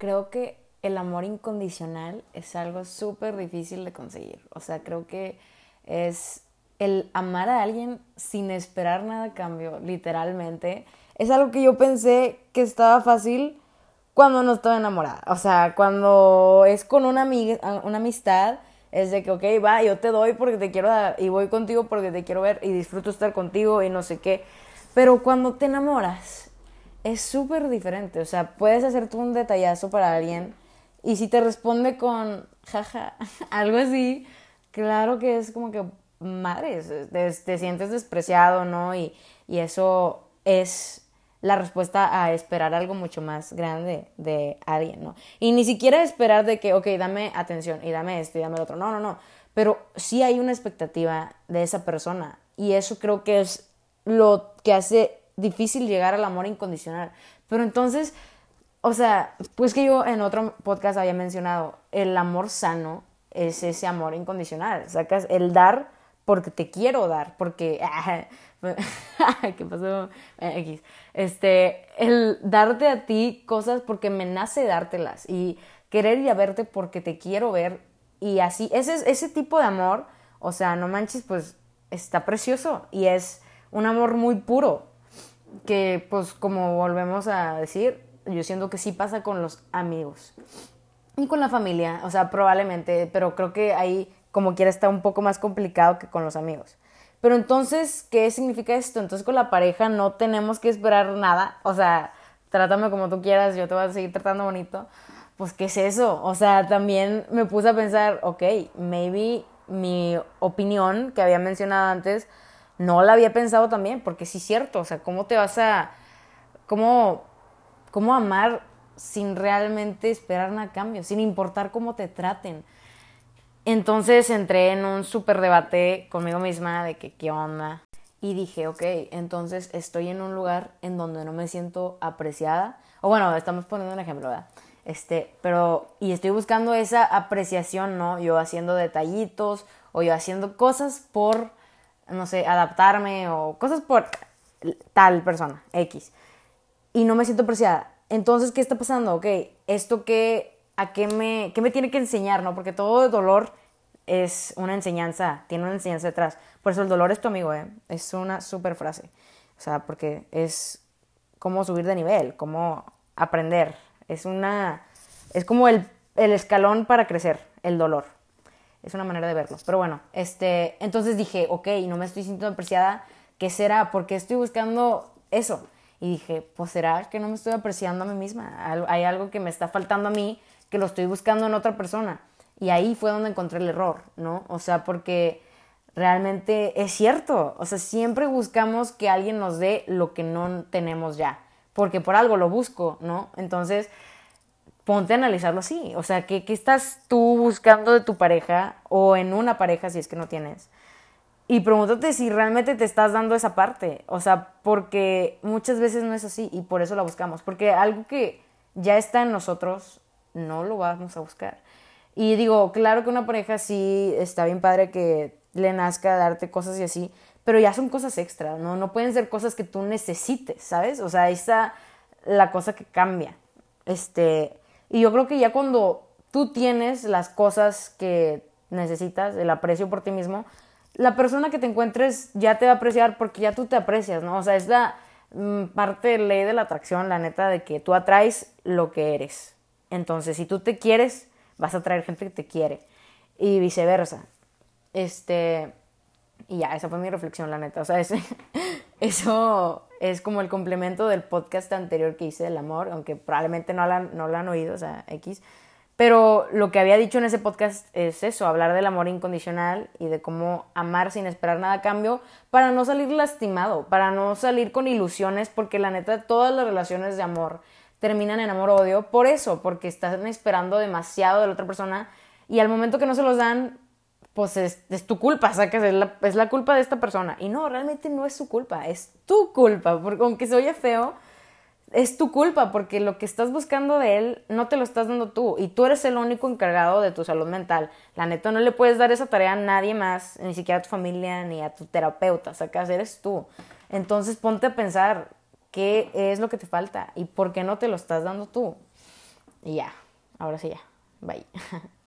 creo que el amor incondicional es algo súper difícil de conseguir. O sea, creo que es el amar a alguien sin esperar nada a cambio, literalmente. Es algo que yo pensé que estaba fácil cuando no estaba enamorada. O sea, cuando es con una, amiga, una amistad, es de que, ok, va, yo te doy porque te quiero dar y voy contigo porque te quiero ver y disfruto estar contigo y no sé qué. Pero cuando te enamoras, es súper diferente. O sea, puedes hacer tú un detallazo para alguien y si te responde con jaja, algo así, claro que es como que, madre, te, sientes despreciado, ¿no? Y, y eso es la respuesta a esperar algo mucho más grande de alguien, ¿no? Y ni siquiera esperar de que, ok, dame atención y dame esto y dame lo otro. No, no, no. Pero sí hay una expectativa de esa persona. Y eso creo que es lo que hace difícil llegar al amor incondicional. Pero entonces, o sea, pues que yo en otro podcast había mencionado, el amor sano es ese amor incondicional. Sacas el dar porque te quiero dar, porque... ¿Qué pasó? Este, el darte a ti cosas porque me nace dártelas y querer ir verte porque te quiero ver y así, ese, ese tipo de amor, o sea, no manches, pues está precioso y es un amor muy puro que pues como volvemos a decir, yo siento que sí pasa con los amigos y con la familia, o sea, probablemente, pero creo que ahí como quiera está un poco más complicado que con los amigos. Pero entonces, ¿qué significa esto? Entonces con la pareja no tenemos que esperar nada, o sea, trátame como tú quieras, yo te voy a seguir tratando bonito. Pues, ¿qué es eso? O sea, también me puse a pensar, ok, maybe mi opinión que había mencionado antes, no la había pensado también, porque sí es cierto, o sea, ¿cómo te vas a, cómo, cómo amar sin realmente esperar nada a cambio, sin importar cómo te traten? Entonces entré en un súper debate conmigo misma de que qué onda. Y dije, ok, entonces estoy en un lugar en donde no me siento apreciada. O bueno, estamos poniendo un ejemplo, ¿verdad? Este, pero, y estoy buscando esa apreciación, ¿no? Yo haciendo detallitos o yo haciendo cosas por, no sé, adaptarme o cosas por tal persona, X. Y no me siento apreciada. Entonces, ¿qué está pasando? Ok, esto que a qué me, qué me tiene que enseñar, ¿no? Porque todo dolor es una enseñanza, tiene una enseñanza detrás. Por eso el dolor es tu amigo, ¿eh? Es una súper frase. O sea, porque es cómo subir de nivel, cómo aprender. Es una... Es como el, el escalón para crecer, el dolor. Es una manera de verlo. Pero bueno, este, entonces dije, ok, no me estoy sintiendo apreciada. ¿Qué será? Porque estoy buscando eso. Y dije, pues será que no me estoy apreciando a mí misma. Hay algo que me está faltando a mí que lo estoy buscando en otra persona. Y ahí fue donde encontré el error, ¿no? O sea, porque realmente es cierto. O sea, siempre buscamos que alguien nos dé lo que no tenemos ya. Porque por algo lo busco, ¿no? Entonces, ponte a analizarlo así. O sea, ¿qué, ¿qué, estás tú buscando de tu pareja o en una pareja si es que no tienes? Y pregúntate si realmente te estás dando esa parte. O sea, porque muchas veces no es así y por eso la buscamos. Porque algo que ya está en nosotros no lo vamos a buscar. Y digo, claro que una pareja sí está bien padre que le nazca darte cosas y así, pero ya son cosas extra, ¿no? No pueden ser cosas que tú necesites, ¿sabes? O sea, está la cosa que cambia. Este, y yo creo que ya cuando tú tienes las cosas que necesitas, el aprecio por ti mismo, la persona que te encuentres ya te va a apreciar porque ya tú te aprecias, ¿no? O sea, es la mm, parte ley de la atracción, la neta, de que tú atraes lo que eres. Entonces, si tú te quieres, vas a traer gente que te quiere. Y viceversa. Este. Y ya, esa fue mi reflexión, la neta. O sea, eso es como el complemento del podcast anterior que hice del amor, aunque probablemente no, la, no lo han oído, o sea, X. Pero lo que había dicho en ese podcast es eso, hablar del amor incondicional y de cómo amar sin esperar nada a cambio para no salir lastimado, para no salir con ilusiones, porque la neta todas las relaciones de amor terminan en amor-odio por eso, porque están esperando demasiado de la otra persona y al momento que no se los dan, pues es, tu culpa, sacas, es la, es la culpa de esta persona. Y no, realmente no es su culpa, es tu culpa, porque aunque se oye feo, es tu culpa, porque lo que estás buscando de él no te lo estás dando tú y tú eres el único encargado de tu salud mental. La neta no le puedes dar esa tarea a nadie más, ni siquiera a tu familia ni a tu terapeuta, sacas, eres tú. Entonces ponte a pensar, qué es lo que te falta y por qué no te lo estás dando tú. Y ya, ahora sí ya. Bye.